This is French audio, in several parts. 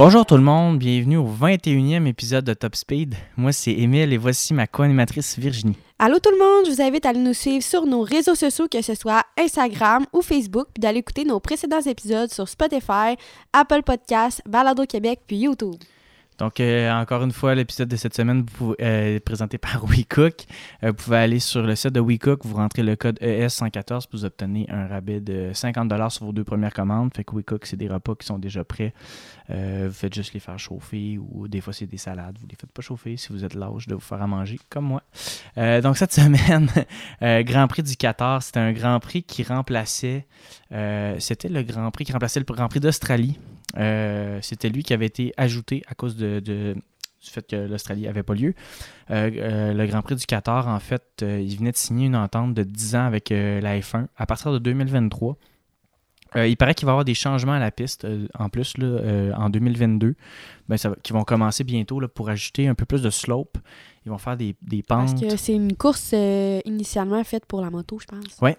Bonjour tout le monde, bienvenue au 21e épisode de Top Speed. Moi c'est Émile et voici ma co-animatrice Virginie. Allô tout le monde, je vous invite à aller nous suivre sur nos réseaux sociaux, que ce soit Instagram ou Facebook, puis d'aller écouter nos précédents épisodes sur Spotify, Apple Podcasts, Balado Québec, puis YouTube. Donc, euh, encore une fois, l'épisode de cette semaine euh, est présenté par WeCook. Euh, vous pouvez aller sur le site de WeCook, vous rentrez le code ES114 pour vous obtenir un rabais de 50$ sur vos deux premières commandes. Fait que WeCook, c'est des repas qui sont déjà prêts. vous faites juste les faire chauffer ou des fois, c'est des salades. Vous les faites pas chauffer si vous êtes l'âge de vous faire à manger, comme moi. donc, cette semaine, Grand Prix du Qatar, c'était un Grand Prix qui remplaçait. c'était le Grand Prix qui remplaçait le Grand Prix d'Australie. C'était lui qui avait été ajouté à cause du fait que l'Australie n'avait pas lieu. Euh, euh, le Grand Prix du Qatar, en fait, euh, il venait de signer une entente de 10 ans avec la F1 à partir de 2023. Il paraît qu'il va y avoir des changements à la piste en plus là, en 2022 ben, qui vont commencer bientôt là, pour ajouter un peu plus de slope ils vont faire des, des pentes. Parce que c'est une course euh, initialement faite pour la moto, je pense. Oui.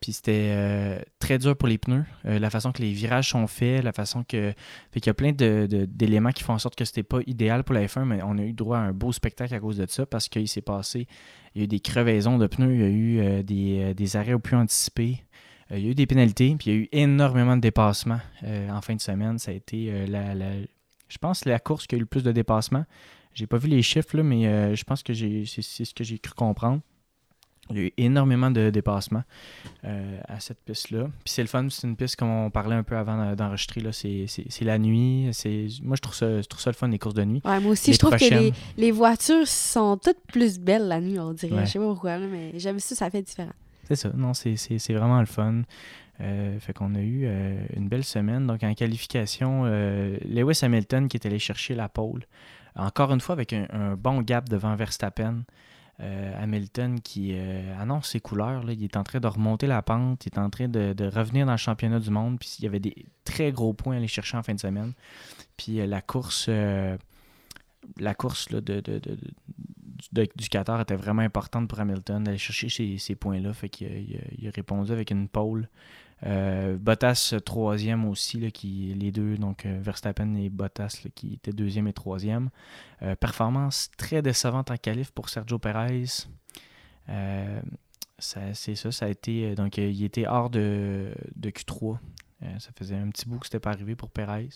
Puis c'était euh, très dur pour les pneus. Euh, la façon que les virages sont faits, la façon que. Fait qu'il y a plein d'éléments de, qui font en sorte que c'était pas idéal pour la F1, mais on a eu droit à un beau spectacle à cause de ça parce qu'il s'est passé. Il y a eu des crevaisons de pneus, il y a eu des, des, arrêts au plus anticipés. Il y a eu des pénalités, puis il y a eu énormément de dépassements en fin de semaine. Ça a été la, la, je pense, la course qui a eu le plus de dépassements. J'ai pas vu les chiffres, là, mais euh, je pense que c'est, ce que j'ai cru comprendre. Il y a eu énormément de dépassements euh, à cette piste-là. Puis c'est le fun, c'est une piste comme on parlait un peu avant d'enregistrer. Là, c'est, la nuit. C'est, moi, je trouve, ça, je trouve ça le fun, les courses de nuit. Ouais, moi aussi, je trouve que les, voitures sont toutes plus belles la nuit, on dirait. Je sais pas pourquoi, mais j'aime ça, ça fait différent. C'est ça, non, c'est, vraiment le fun. Euh, fait qu'on a eu une belle semaine. Donc en qualification, Lewis Hamilton qui est allé chercher la pole. Encore une fois, avec un, bon gap devant Verstappen. Euh, Hamilton qui euh, annonce ses couleurs. Là. Il est en train de remonter la pente, il est en train de, revenir dans le championnat du monde. Puis il y avait des très gros points à aller chercher en fin de semaine. Puis euh, la course, la course de, du Qatar était vraiment importante pour Hamilton d'aller chercher ces, points-là. Fait qu'il a répondu avec une pole euh, Bottas troisième aussi, là, qui, les deux, donc euh, Verstappen et Bottas qui étaient deuxième et troisième. Euh, performance très décevante en qualif pour Sergio Perez. c'est ça, ça a été. Donc il était hors de, de Q3. ça faisait un petit bout que c'était pas arrivé pour Perez.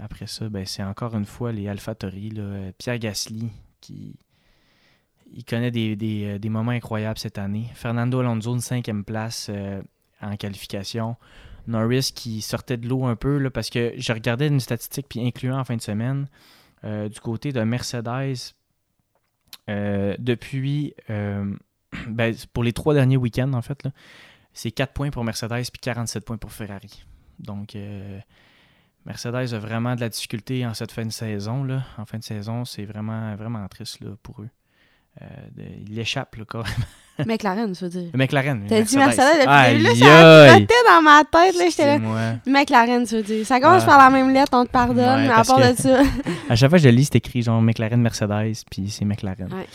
après ça, ben, c'est encore une fois les AlphaTauri. Pierre Gasly il connaît des, des, des, moments incroyables cette année. Fernando Alonso, une cinquième place en qualification. Norris qui sortait de l'eau un peu là, parce que je regardais une statistique puis incluant en fin de semaine euh, du côté de Mercedes euh, depuis euh, ben, pour les trois derniers week-ends en fait c'est 4 points pour Mercedes puis 47 points pour Ferrari. Donc Mercedes a vraiment de la difficulté en cette fin de saison là. En fin de saison, c'est vraiment vraiment triste là, pour eux. il échappe là, carrément. McLaren, je veux dire? McLaren. T'as dit Mercedes depuis là, ça trottait dans ma tête. Là, j'étais là. McLaren, je veux dire. Ça commence par la même lettre, on te pardonne, mais à part de ça. à chaque fois que je lis, c'est écrit genre McLaren Mercedes, puis c'est McLaren. Ouais.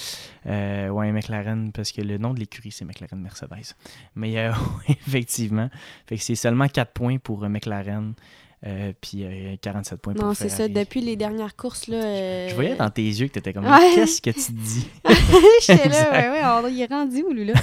Euh, ouais, McLaren, parce que le nom de l'écurie, c'est McLaren Mercedes. Mais euh, effectivement, fait que c'est seulement 4 points pour euh, McLaren. Euh, puis 47 points pour Non, c'est ça. Depuis les dernières courses, là. Je, voyais dans tes yeux que tu étais comme Qu'est-ce que tu dis? J'étais là, ouais, ouais, on, il est rendu où, lui, là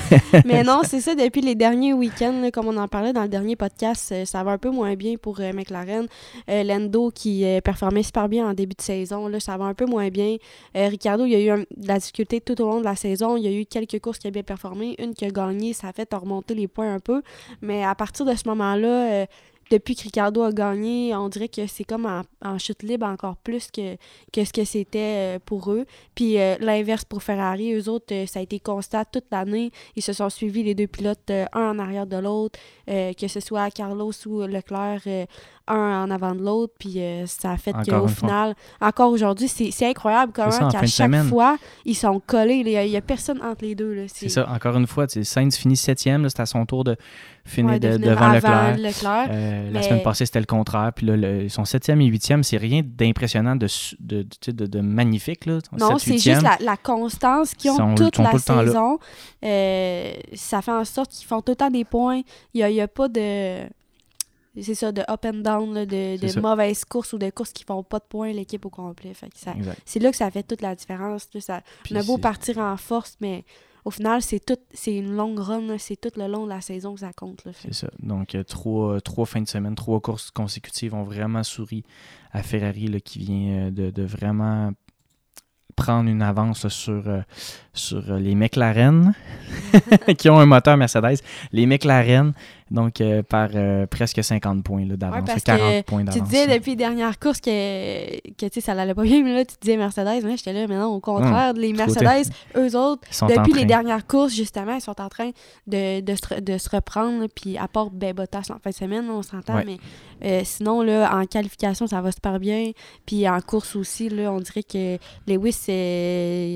Mais non, c'est ça. Depuis les derniers week-ends, comme on en parlait dans le dernier podcast, ça va un peu moins bien pour McLaren. Lando qui performait super bien en début de saison, là, ça va un peu moins bien. Ricardo, il y a eu de la difficulté tout au long de la saison. Il y a eu quelques courses qui a bien performé. Une qui a gagné, ça a fait remonter les points un peu. Mais à partir de ce moment-là, depuis que Ricardo a gagné, on dirait que c'est comme en, chute libre encore plus que, que ce que c'était euh, pour eux. Puis euh, l'inverse pour Ferrari, eux autres, euh, ça a été constat toute l'année. Ils se sont suivis les deux pilotes, un en arrière de l'autre, que ce soit Carlos ou Leclerc, un en avant de l'autre. Puis ça a fait qu'au final, encore aujourd'hui, c'est incroyable comment qu'à chaque fois, ils sont collés. Il n'y a, personne entre les deux. C'est ça, encore une fois, Sainz finit septième, c'est à son tour de finir, devant Leclerc. La semaine passée, c'était le contraire. Puis là, le, son septième et huitième, c'est rien d'impressionnant, de, de, de, magnifique. Là. Non, c'est juste la, constance qu'ils ont toute la saison. ça fait en sorte qu'ils font tout le temps des points. Il n'y a, a, pas de c'est ça, de up and down, de, mauvaises courses ou de courses qui font pas de points l'équipe au complet. c'est là que ça fait toute la différence. Ça, on a beau partir en force, mais au final, c'est tout c'est une longue run, c'est tout le long de la saison que ça compte. C'est ça. Donc, euh, trois, trois fins de semaine, trois courses consécutives ont vraiment souri à Ferrari là, qui vient euh, de, de vraiment prendre une avance sur, euh, sur les McLaren qui ont un moteur Mercedes. Les McLaren donc, euh, par euh, presque 50 points d'avance. 40 points d'avance. Tu disais depuis les dernières courses que, que ça allait pas bien, mais là, tu disais Mercedes. Moi, j'étais là, mais non, au contraire, les Mercedes, eux autres, depuis les dernières courses, justement, ils sont en train de, de, se, de se, reprendre. Puis, à part ben, Bottas en fin de semaine, on s'entend, mais euh, sinon, là, en qualification, ça va super bien. Puis, en course aussi, là, on dirait que Lewis,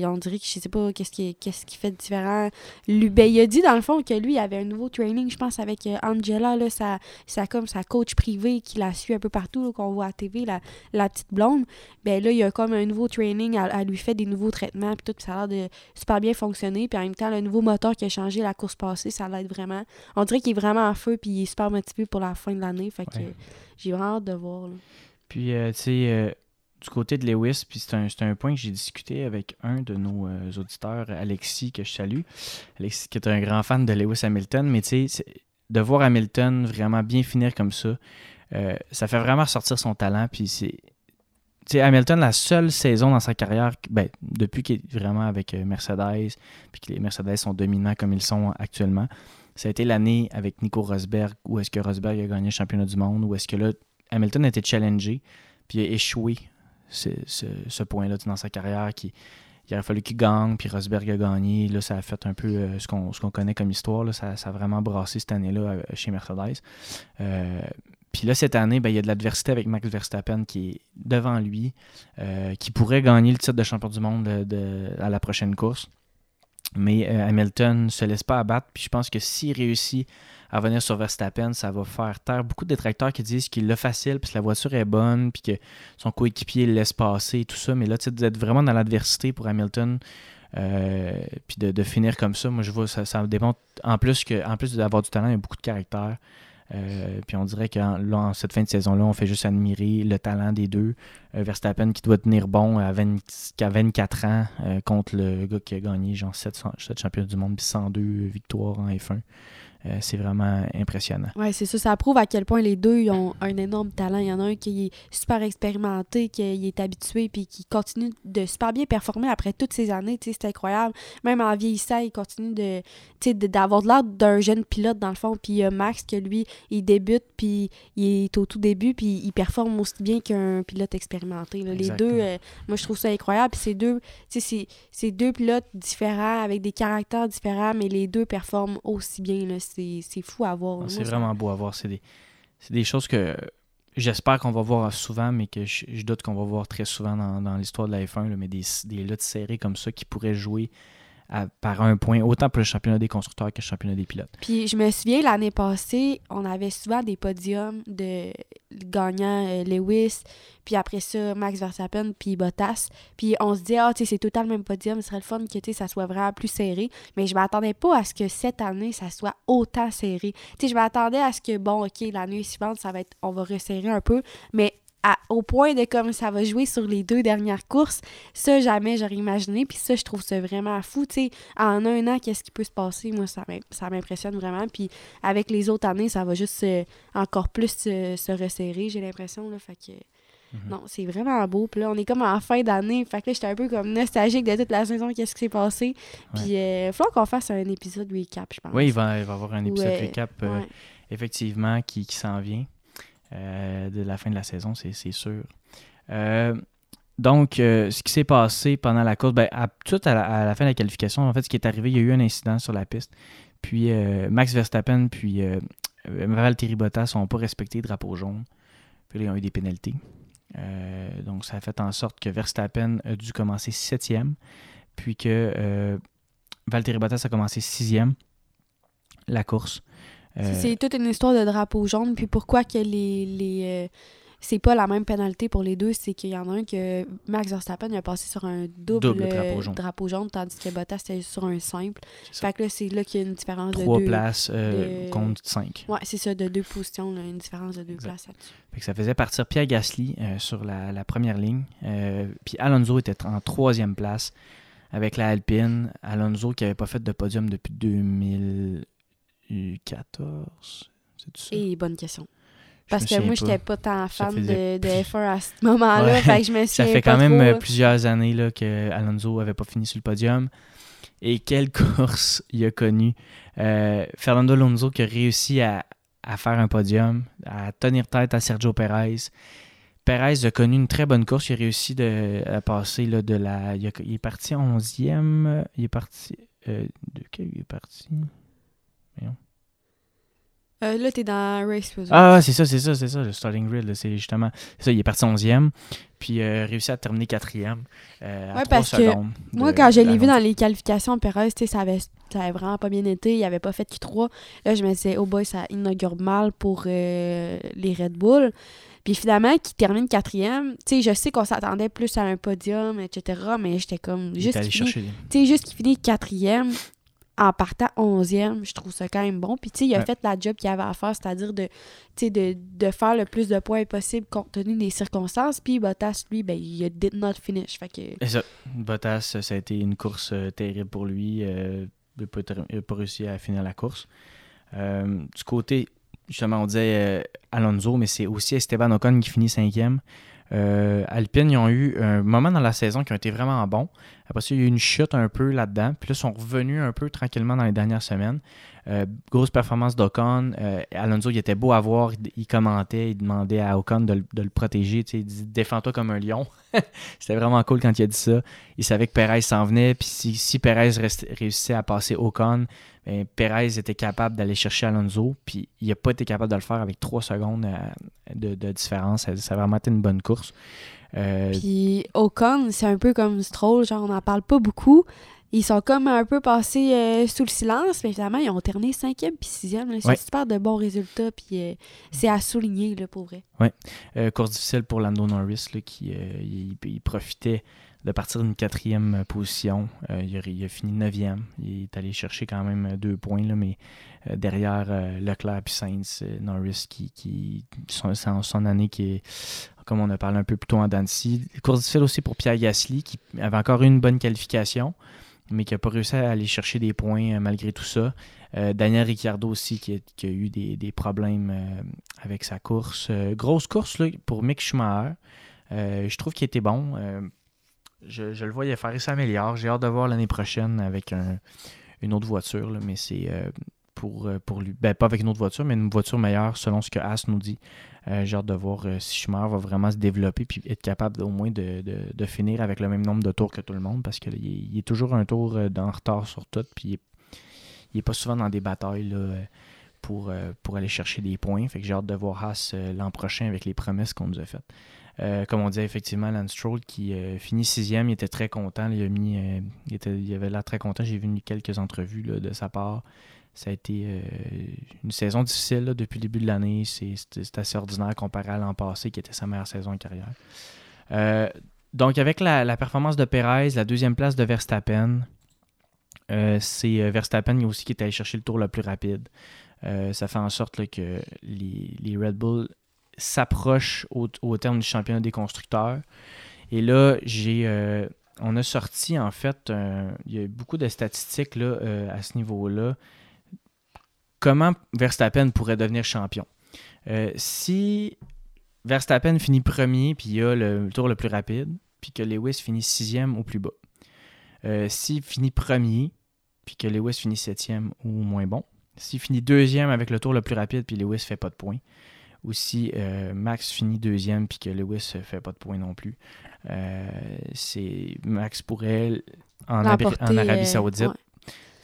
on dirait que je sais pas qu'est-ce qui, qu'est-ce qui fait de différent. Lui, ben, il a dit, dans le fond, que lui, il avait un nouveau training, je pense, avec Angela, là, sa, comme sa coach privée qui la suit un peu partout, qu'on voit à la TV, la, la, petite blonde, ben là, il y a comme un nouveau training, elle, lui fait des nouveaux traitements, puis tout, ça a l'air de super bien fonctionner. Puis en même temps, le nouveau moteur qui a changé la course passée, ça l'aide vraiment. On dirait qu'il est vraiment en feu, puis il est super motivé pour la fin de l'année. Fait que j'ai vraiment hâte de voir. Puis, euh, tu sais, euh, du côté de Lewis, puis c'est un, un, point que j'ai discuté avec un de nos euh, auditeurs, Alexis, que je salue. Alexis, qui est un grand fan de Lewis Hamilton, mais tu sais, de voir Hamilton vraiment bien finir comme ça, euh, ça fait vraiment ressortir son talent. Puis c'est. Hamilton, la seule saison dans sa carrière, ben, depuis qu'il est vraiment avec euh, Mercedes, puis que les Mercedes sont dominants comme ils sont actuellement, ça a été l'année avec Nico Rosberg, où est-ce que Rosberg a gagné le championnat du monde, où est-ce que là, Hamilton a été challengé, puis a échoué ce, ce point-là dans sa carrière, qui, il aurait fallu qu'il gagne, puis Rosberg a gagné. Là, ça a fait un peu euh, ce qu'on connaît comme histoire. Là. Ça, a vraiment brassé cette année-là euh, chez Mercedes. Euh, puis là, cette année, ben, il y a de l'adversité avec Max Verstappen qui est devant lui, qui pourrait gagner le titre de champion du monde à la prochaine course. Mais Hamilton ne se laisse pas abattre. Puis je pense que s'il réussit à venir sur Verstappen, ça va faire taire beaucoup de détracteurs qui disent qu'il l'a facile, puis que la voiture est bonne, puis que son coéquipier le laisse passer et tout ça. Mais là, tu sais, d'être vraiment dans l'adversité pour Hamilton, euh, puis de, finir comme ça, moi je vois, ça, ça dépend. En plus, que, en plus d'avoir du talent, il a beaucoup de caractère. Euh, puis on dirait qu'en cette fin de saison-là, on fait juste admirer le talent des deux. Euh, Verstappen qui doit tenir bon à, 24 ans contre le gars qui a gagné genre 7, 7 champions du monde, puis 102 victoires en F1. Euh, c'est vraiment impressionnant. Oui, c'est ça. Ça prouve à quel point les deux ont un énorme talent. Il y en a un qui est super expérimenté, qui est habitué, puis qui continue de super bien performer après toutes ces années. C'est incroyable. Même en vieillissant, il continue de d'avoir de l'air d'un jeune pilote, dans le fond. Puis il y a Max, que lui, il débute, puis il est au tout début, puis il performe aussi bien qu'un pilote expérimenté. Les deux, euh, moi, je trouve ça incroyable. Puis c'est deux, c'est deux pilotes différents, avec des caractères différents, mais les deux performent aussi bien. Là c'est fou à voir. C'est vraiment beau à voir. C'est des, des, choses que j'espère qu'on va voir souvent, mais que je, doute qu'on va voir très souvent dans, l'histoire de la F1, mais des, des luttes serrées comme ça qui pourraient jouer par un point, autant pour le championnat des constructeurs que le championnat des pilotes. Puis je me souviens, l'année passée, on avait souvent des podiums de gagnants euh, Lewis, puis après ça, Max Verstappen, puis Bottas. Puis on se dit, ah, c'est tout le même podium, ce serait le fun que ça soit vraiment plus serré. Mais je m'attendais pas à ce que cette année, ça soit autant serré. Tu je m'attendais à ce que, bon, OK, l'année suivante, ça va être, on va resserrer un peu, mais au point de comme ça va jouer sur les deux dernières courses, ça, jamais j'aurais imaginé. Puis ça, je trouve ça vraiment fou. Tu sais, en un an, qu'est-ce qui peut se passer? Moi, ça m'impressionne vraiment. Puis avec les autres années, ça va juste encore plus se, resserrer, j'ai l'impression. Là, fait que. Mhm. Non, c'est vraiment beau. Puis là, on est comme en fin d'année. Fait que là, j'étais un peu comme nostalgique de toute la saison, qu'est-ce qui s'est passé. Puis il euh, faut qu'on fasse un épisode recap, je pense. Oui, il va, y avoir un épisode recap, euh, effectivement, qui, qui s'en vient. Euh, de la fin de la saison, c'est sûr. Euh, donc, euh, ce qui s'est passé pendant la course, ben, à, tout à la, fin de la qualification, en fait, ce qui est arrivé, il y a eu un incident sur la piste. Puis Max Verstappen puis Valtteri Bottas n'ont pas respecté le drapeau jaune. Puis là, ils ont eu des pénalités. donc, ça a fait en sorte que Verstappen a dû commencer septième, puis que Valtteri Bottas a commencé sixième la course. C'est toute une histoire de drapeau jaune. Puis pourquoi que les. les c'est pas la même pénalité pour les deux, c'est qu'il y en a un que Max Verstappen il a passé sur un double, drapeau, jaune. tandis que Bottas était sur un simple. Fait que là, c'est là qu'il y a une différence de deux. places contre cinq. Ouais, c'est ça, de deux positions, une différence de deux places là-dessus. Fait que ça faisait partir Pierre Gasly sur la, la, première ligne. puis Alonso était en troisième place avec la Alpine. Alonso qui n'avait pas fait de podium depuis 2014. C'est ça? Et bonne question. Parce que moi, je n'étais pas tant fan de, de, F1 à ce moment-là. je me Ça fait quand même euh, plusieurs années là, que Alonso n'avait pas fini sur le podium. Et quelle course il a connu. Euh, Fernando Alonso qui a réussi à, à, faire un podium, à tenir tête à Sergio Perez. Perez a connu une très bonne course. Il a réussi de, à passer là, de la. Il, est parti 11e. Il est parti. Euh, de quel il est parti? Euh, là, t'es dans Race Ah, c'est ça, c'est ça, c'est ça, le starting grid. C'est justement. ça, il est parti 11e, puis euh, réussi à terminer 4e. Euh, ouais, parce que moi, quand je l'ai vu dans les qualifications, Perez, ça avait, ça avait vraiment pas bien été. Il avait pas fait Q3. Là, je me disais, oh boy, ça inaugure mal pour euh, les Red Bull. Puis finalement, qui termine quatrième, tu sais, je sais qu'on s'attendait plus à un podium, etc., mais j'étais comme... Juste tu sais, juste qu'il finit quatrième, en partant 11e, je trouve ça quand même bon. Puis, tu sais, il a fait la job qu'il avait à faire, c'est-à-dire de, de, de faire le plus de points possible compte tenu des circonstances. Puis, Bottas, lui, ben, il a did not finish. Fait que... ça. Bottas, ça a été une course euh, terrible pour lui. Euh, il n'a pas, réussi à finir la course. Euh, du côté, justement, on disait Alonso, mais c'est aussi Esteban Ocon qui finit cinquième. Euh, Alpine, ils ont eu un moment dans la saison qui a été vraiment bon. Après ça, il y a eu une chute un peu là-dedans. Puis là, ils sont revenus un peu tranquillement dans les dernières semaines. Euh, grosse performance d'Ocon. Euh, Alonso, il était beau à voir. Il, commentait, il demandait à Ocon de, le protéger. Il dit Défends-toi comme un lion. C'était vraiment cool quand il a dit ça. Il savait que Perez s'en venait. Puis si, si Perez réussissait à passer Ocon, ben, Perez était capable d'aller chercher Alonso. Puis il n'a pas été capable de le faire avec trois secondes euh, de, différence. Ça, a vraiment été une bonne course. Puis Ocon, c'est un peu comme Stroll. Genre, on n'en parle pas beaucoup ils sont comme un peu passés euh, sous le silence, mais finalement, ils ont terminé cinquième puis sixième. C'est super de bons résultats, puis euh, c'est à souligner, là, pour vrai. Oui. Euh, course difficile pour Lando Norris, là, qui il, profitait de partir d'une quatrième position. Il a, fini neuvième. Il est allé chercher quand même deux points, là, mais derrière Leclerc et Sainz, Norris, qui, qui son, son année qui est comme on a parlé un peu plus tôt en Dancy. Course difficile aussi pour Pierre Gasly, qui avait encore eu une bonne qualification mais qui n'a pas réussi à aller chercher des points euh, malgré tout ça. Euh, Daniel Ricciardo aussi, qui a, eu des, problèmes euh, avec sa course. grosse course pour Mick Schumacher. je trouve qu'il était bon. Je, le voyais faire, il s'améliore. J'ai hâte de voir l'année prochaine avec une autre voiture, mais c'est pour, pour lui. Ben, pas avec une autre voiture, mais une voiture meilleure selon ce que As nous dit. Euh, j'ai hâte de voir euh, si Schumacher va vraiment se développer puis être capable au moins de, finir avec le même nombre de tours que tout le monde parce qu'il est, est, toujours un tour euh, en retard sur tout puis il n'est pas souvent dans des batailles pour, pour aller chercher des points. Fait que j'ai hâte de voir Haas l'an prochain avec les promesses qu'on nous a faites. comme on disait effectivement, Lance Stroll qui finit sixième, il était très content. Il, a mis, il, était, il avait l'air très content. J'ai vu quelques entrevues de sa part. Ça a été euh, une saison difficile depuis le début de l'année. C'est assez ordinaire comparé à l'an passé, qui était sa meilleure saison en carrière. Euh, donc, avec la, performance de Perez, la deuxième place de Verstappen, euh, c'est Verstappen aussi qui est allé chercher le tour le plus rapide. ça fait en sorte que les, Red Bull s'approchent au, terme du championnat des constructeurs. Et là, j'ai on a sorti en fait, il y a beaucoup de statistiques là, à ce niveau-là comment Verstappen pourrait devenir champion. Euh, si Verstappen finit premier, puis il a le tour le plus rapide, puis que Lewis finit sixième ou plus bas. Euh, s'il finit premier, puis que Lewis finit septième ou moins bon. S'il finit deuxième avec le tour le plus rapide, puis Lewis fait pas de points. Ou si euh, Max finit deuxième, puis que Lewis fait pas de points non plus. c'est Max pourrait en, en Arabie Saoudite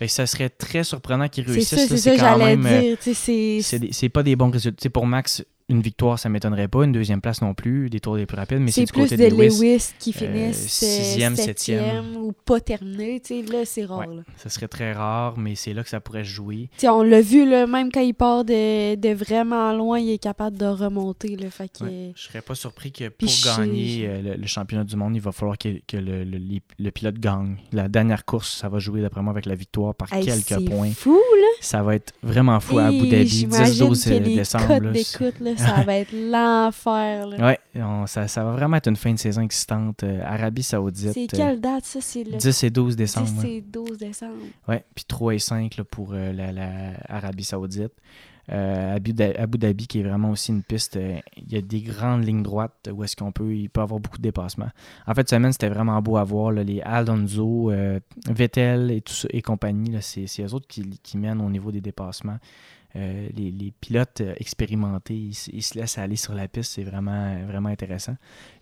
ça serait très surprenant qu'ils réussissent. C'est ça, c'est ça, j'allais dire. Euh, c'est pas des bons résultats. pour Max, une victoire, ça m'étonnerait pas. Une deuxième place non plus. Des tours les plus rapides. Mais c'est C'est du plus côté de Lewis. Lewis qui euh, finissent sixième, sixième, septième. septième ou pas terminé. tu sais, Là, c'est rare. Ouais. là. Ce serait très rare, mais c'est là que ça pourrait se jouer. On l'a vu, là, même quand il part de, de vraiment loin, il est capable de remonter. Là, fait que, Ouais. Je serais pas surpris que pour gagner euh, le, le championnat du monde, il va falloir que, que le, le- pilote gagne. La dernière course, ça va jouer d'après moi avec la victoire par Hey, quelques c'est points. fou, là. Ça va être vraiment fou à Abu Dhabi, j'imagine 10-12 que les décembre. là, ça va être l'enfer. on- ça, ça va vraiment être une fin de saison excitante. Euh, Arabie Saoudite. C'est euh, quelle date, ça? C'est le 10 et 12 10 décembre. ouais. et 12 décembre. Ouais, puis 3 et 5 là, pour euh, la, la Arabie Saoudite. Euh, Abu, Dha- Abu Dhabi, qui est vraiment aussi une piste, euh, il y a des grandes lignes droites où est-ce qu'on peut, il peut avoir beaucoup de dépassements. En fait, cette semaine, c'était vraiment beau à voir. là, les Alonso, euh, Vettel et, tout ça, et compagnie, c'est, c'est eux autres qui, qui mènent au niveau des dépassements. Euh, les, les pilotes euh, expérimentés, ils, se- ils se laissent aller sur la piste, c'est vraiment, vraiment intéressant.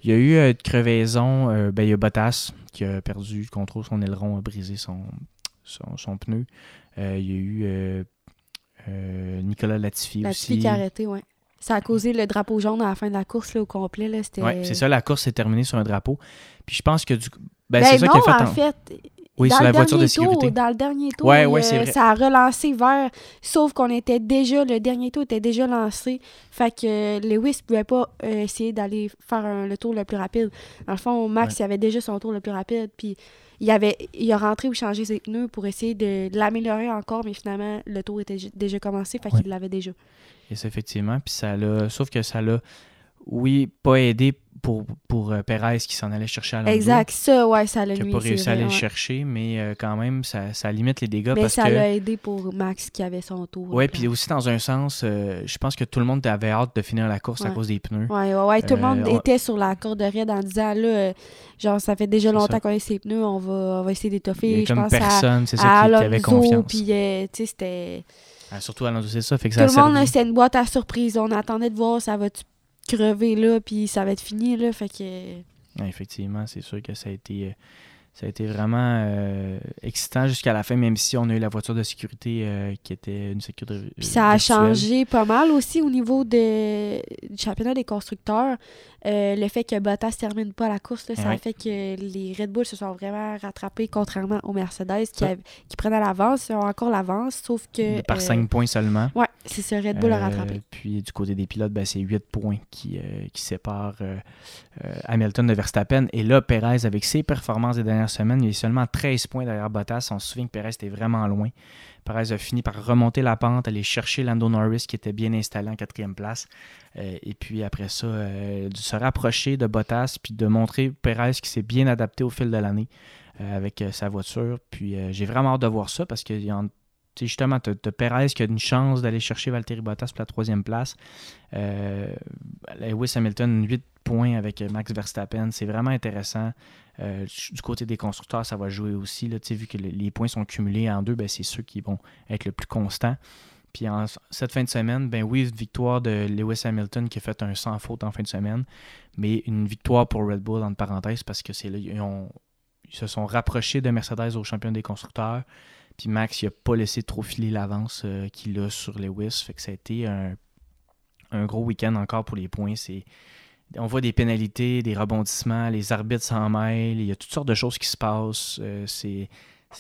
Il y a eu euh, de crevaison, euh, ben, il y a Bottas qui a perdu le contrôle, son aileron a brisé son, son, son pneu. Euh, il y a eu euh, euh, Nicolas Latifi, La aussi. fille qui a arrêté, ouais. Ça a causé le drapeau jaune à la fin de la course là, au complet. Ouais, c'est ça, la course s'est terminée sur un drapeau. Puis je pense que du ben, Ben c'est ça qui a fait. en en- fait, Oui, dans sur la voiture de sécurité. dans le dernier tour, Ouais, il, ouais, c'est euh, ça a relancé vers. Sauf qu'on était déjà, le dernier tour était déjà lancé. Fait que Lewis pouvait pas euh, essayer d'aller faire un- le tour le plus rapide. Dans le fond, Max, Ouais. il avait déjà son tour le plus rapide. Puis il, avait, il a rentré ou changé ses pneus pour essayer de l'améliorer encore. Mais finalement, le tour était déjà commencé. Fait qu'il l'avait déjà. Et ça, effectivement. Puis ça l'a. Sauf que ça l'a, oui, pas aidé pour, pour euh, Perez qui s'en allait chercher à Alonso. Exact. Ça, ouais, ça l'a Qui n'a pas réussi à aller le chercher, mais euh, quand même, ça, ça limite les dégâts Mais parce ça que. l'a aidé pour Max qui avait son tour. Ouais, puis aussi dans un sens, euh, je pense que tout le monde avait hâte de finir la course à cause des pneus. Ouais, ouais, ouais. Tout le monde on- était sur la corde raide en disant, là, genre, ça fait déjà longtemps qu'on a ses pneus, on va, on va essayer d'étoffer. Je comme pense personne, c'est ça, qui, qui avait confiance. puis, tu sais, c'était... Ah, surtout Alonso, c'est ça. Fait que Tout ça le monde, c'était une boîte à surprise. On attendait de voir, ça va crever, là, puis ça va être fini, là, fait que... Effectivement, c'est sûr que ça a été, euh, ça a été vraiment euh, excitant jusqu'à la fin, même si on a eu la voiture de sécurité euh, qui était une sécurité. Puis ça a virtuelle. changé pas mal aussi au niveau de, du championnat des constructeurs. Euh, le fait que Bottas termine pas la course, là, ça Ouais. a fait que les Red Bull se sont vraiment rattrapés, contrairement aux Mercedes qui, avaient- qui prenaient l'avance. Ils ont encore l'avance, sauf que... Par euh, 5 points seulement. Ouais, c'est ça, Red Bull a rattrapé. Puis du côté des pilotes, ben, c'est 8 points qui, qui séparent Hamilton de Verstappen. Et là, Perez, avec ses performances des dernières semaines, il est seulement 13 points derrière Bottas. On se souvient que Perez était vraiment loin. Perez a fini par remonter la pente, aller chercher Lando Norris qui était bien installé en quatrième place. Euh, et puis après ça, euh, de se rapprocher de Bottas, puis de montrer Perez qui s'est bien adapté au fil de l'année euh, avec sa voiture. Puis j'ai vraiment hâte de voir ça parce que il y sais, justement, tu as, Perez qui a une chance d'aller chercher Valtteri Bottas pour la troisième place? Euh, Lewis Hamilton, 8 points avec Max Verstappen. C'est vraiment intéressant. Euh, du côté des constructeurs, ça va jouer aussi. Là, vu que le- les points sont cumulés en deux, ben, c'est ceux qui vont être le plus constants. Puis en cette fin de semaine, ben oui, une victoire de Lewis Hamilton qui a fait un sans faute en fin de semaine, mais une victoire pour Red Bull, entre parenthèses, parce que c'est là, ils, se sont rapprochés de Mercedes au championnat des constructeurs. Puis Max, il n'a pas laissé trop filer l'avance euh, qu'il a sur Lewis. Fait que ça a été un, gros week-end encore pour les points. C'est, on voit des pénalités, des rebondissements, les arbitres s'en mêlent, il y a toutes sortes de choses qui se passent. Euh, c'est,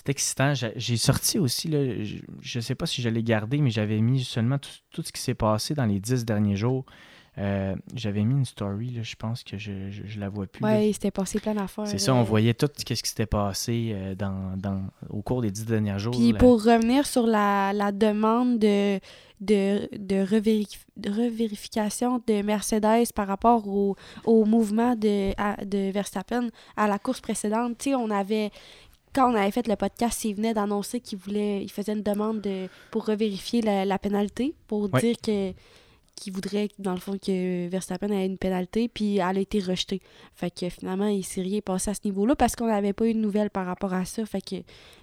excitant. J'ai, sorti aussi, je ne sais pas si je l'ai gardé, mais j'avais mis seulement tout ce qui s'est passé dans les dix derniers jours. Euh, j'avais mis une story, là, je pense que je, je, je la vois plus. Ouais, il s'était passé plein d'affaires. C'est ça, on voyait tout ce qui s'était passé euh, dans, dans, au cours des dix derniers jours. Puis là. pour revenir sur la, la demande de, de, de, revérif- de revérification de Mercedes par rapport au, au mouvement de, à- de Verstappen à la course précédente, tu sais, on avait quand on avait fait le podcast, il venait d'annoncer qu'il voulait, il faisait une demande de, pour revérifier la, la pénalité, pour Ouais. dire que qu'il voudrait, dans le fond, que Verstappen ait une pénalité, puis elle a été rejetée. Fait que finalement, il s'est rien passé à ce niveau-là parce qu'on n'avait pas eu de nouvelles par rapport à ça. Fait que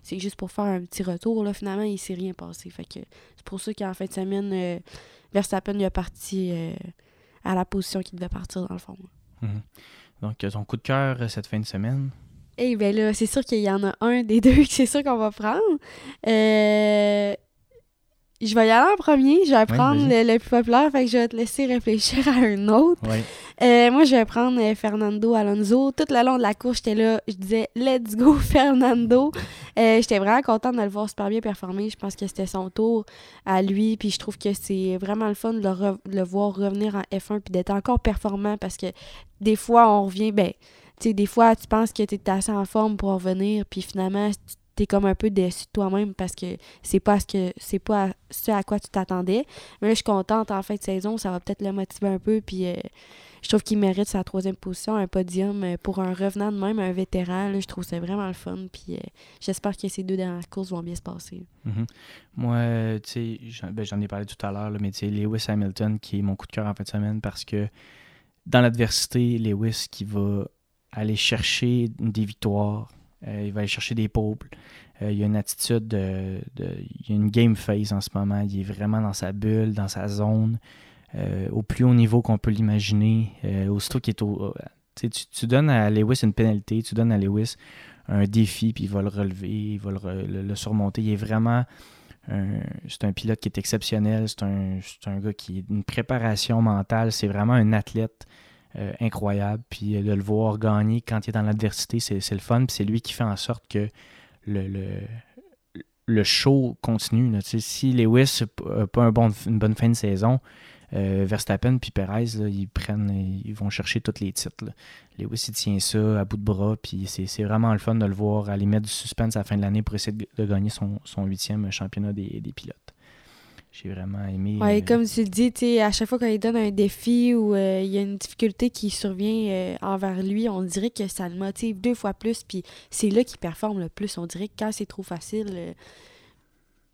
c'est juste pour faire un petit retour. Là, finalement, il s'est rien passé. Fait que c'est pour ça qu'en fin de semaine, euh, Verstappen il est parti euh, à la position qu'il devait partir, dans le fond. Mhm. Donc, euh, ton coup de cœur cette fin de semaine? Eh bien là, c'est sûr qu'il y en a un des deux que c'est sûr qu'on va prendre. Euh, je vais y aller en premier. Je vais prendre le, le plus populaire, fait que je vais te laisser réfléchir à un autre. Ouais. Euh, moi, je vais prendre euh, Fernando Alonso. Tout le long de la course, j'étais là, je disais « Let's go, Fernando! Euh, J'étais vraiment contente de le voir super bien performer. Je pense que c'était son tour à lui. Puis je trouve que c'est vraiment le fun de le, re- de le voir revenir en F1 puis d'être encore performant parce que des fois, on revient... Ben, tu sais, des fois, tu penses que tu es assez en forme pour revenir puis finalement, tu es comme un peu déçu de toi-même parce que c'est pas ce que c'est pas ce à quoi tu t'attendais. Mais là, je suis contente en fin de saison, ça va peut-être le motiver un peu puis euh, je trouve qu'il mérite sa troisième position, un podium euh, pour un revenant de même, un vétéran. je trouve c'est vraiment le fun. Puis euh, j'espère que ces deux dernières courses vont bien se passer. Mhm. Moi, tu sais, j'en ben, j'en ai parlé tout à l'heure, mais tu sais, Lewis Hamilton qui est mon coup de cœur en fin de semaine parce que dans l'adversité, Lewis qui va aller chercher des victoires, il va aller chercher des poles. Euh, il a une attitude de, Il a une game face en ce moment. Il est vraiment dans sa bulle, dans sa zone, euh, au plus haut niveau qu'on peut l'imaginer. Euh, aussitôt qu'il est au. euh, tu, tu, donnes à Lewis une pénalité, tu donnes à Lewis un défi, puis il va le relever, il va le, surmonter. Il est vraiment. C'est un pilote qui est exceptionnel. C'est un, un gars qui a une préparation mentale. C'est vraiment un athlète euh, incroyable. Puis euh, de le voir gagner quand il est dans l'adversité, c'est le fun. Puis c'est lui qui fait en sorte que le, le, le show continue. Si Lewis n'a pas un bon, une bonne fin de saison, euh, Verstappen puis Perez, ils prennent, ils vont chercher tous les titres. là. Lewis, il tient ça à bout de bras, puis c'est c'est vraiment le fun de le voir aller mettre du suspense à la fin de l'année pour essayer de, de gagner son, son huitième championnat des, des pilotes. J'ai vraiment aimé. Ouais, euh, comme tu le dis, à chaque fois qu'il donne un défi ou euh, il y a une difficulté qui survient euh, envers lui, on dirait que ça le motive deux fois plus. Puis c'est là qu'il performe le plus. On dirait que quand c'est trop facile, euh,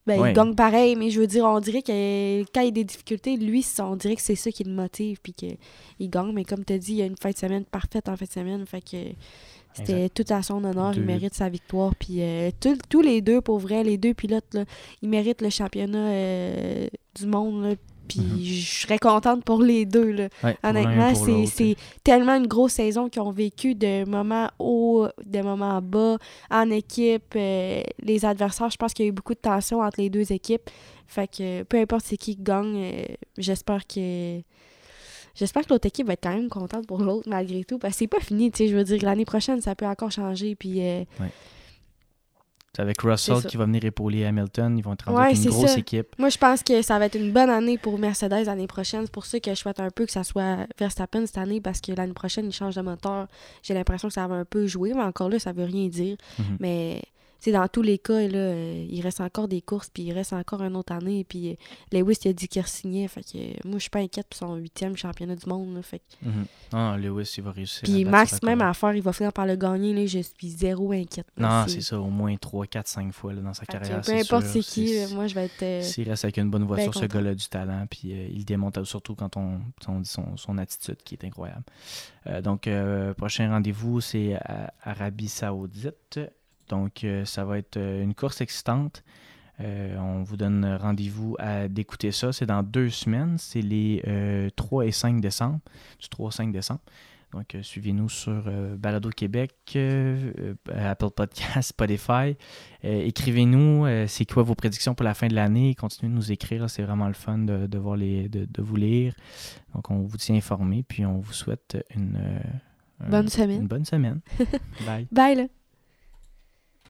ben, Ouais. il gagne pareil. Mais je veux dire, on dirait que quand il y a des difficultés, lui, on dirait que c'est ça qui le motive. Puis qu'il gagne. Mais comme tu as dit, il y a une fin de semaine parfaite en fin de semaine. Fait que c'était tout à son honneur. Deux- Il mérite sa victoire. Puis euh, tous- les deux, pour vrai, les deux pilotes, là, ils méritent le championnat euh, du monde. là. Puis Mhm. je serais contente pour les deux. Là. ouais, Honnêtement, c'est tellement une grosse saison qu'ils ont vécu de moments hauts, de moments bas, en équipe. euh, les adversaires, je pense qu'il y a eu beaucoup de tension entre les deux équipes. Fait que peu importe c'est qui gagne, j'espère que. J'espère que l'autre équipe va être quand même contente pour l'autre malgré tout. Parce que c'est pas fini, tu sais. Je veux dire, l'année prochaine, ça peut encore changer. Puis euh, C'est avec Russell qui va venir épauler Hamilton. Ils vont être Ouais, une grosse ça. équipe. Moi, je pense que ça va être une bonne année pour Mercedes l'année prochaine. C'est pour ça que je souhaite un peu que ça soit Verstappen cette année parce que l'année prochaine, il change de moteur. J'ai l'impression que ça va un peu jouer, mais encore là, ça veut rien dire. Mhm. Mais sais, dans tous les cas, là, euh, il reste encore des courses, puis il reste encore une autre année. Puis euh, Lewis, il a dit qu'il re-signait. Fait que euh, moi, je suis pas inquiète pour son huitième championnat du monde. là. fait que- Mhm. Ah, Lewis, il va réussir. Puis Max, même à faire, il va finir par le gagner. Là, je suis zéro inquiète. Non, c'est ça, au moins 3, 4, 5 fois là, dans sa carrière. peu importe c'est qui, moi, je vais être. euh, S'il reste avec une bonne voiture, ce gars-là du talent, puis euh, il démonte surtout quand on, on dit son, son attitude qui est incroyable. Donc, prochain rendez-vous, c'est Arabie Saoudite. Donc, euh, ça va être euh, une course excitante. Euh, on vous donne rendez-vous à d'écouter ça. C'est dans deux semaines. C'est les euh, 3 et 5 décembre. Du 3 au 5 décembre. Donc, euh, suivez-nous sur Balado Québec, Apple Podcast, Spotify. Écrivez-nous, c'est quoi vos prédictions pour la fin de l'année. Continuez de nous écrire, c'est vraiment le fun de, de voir les, de, de vous lire. Donc, on vous tient informé, puis on vous souhaite une, Bonne semaine. Une bonne semaine. Bye. Bye, là.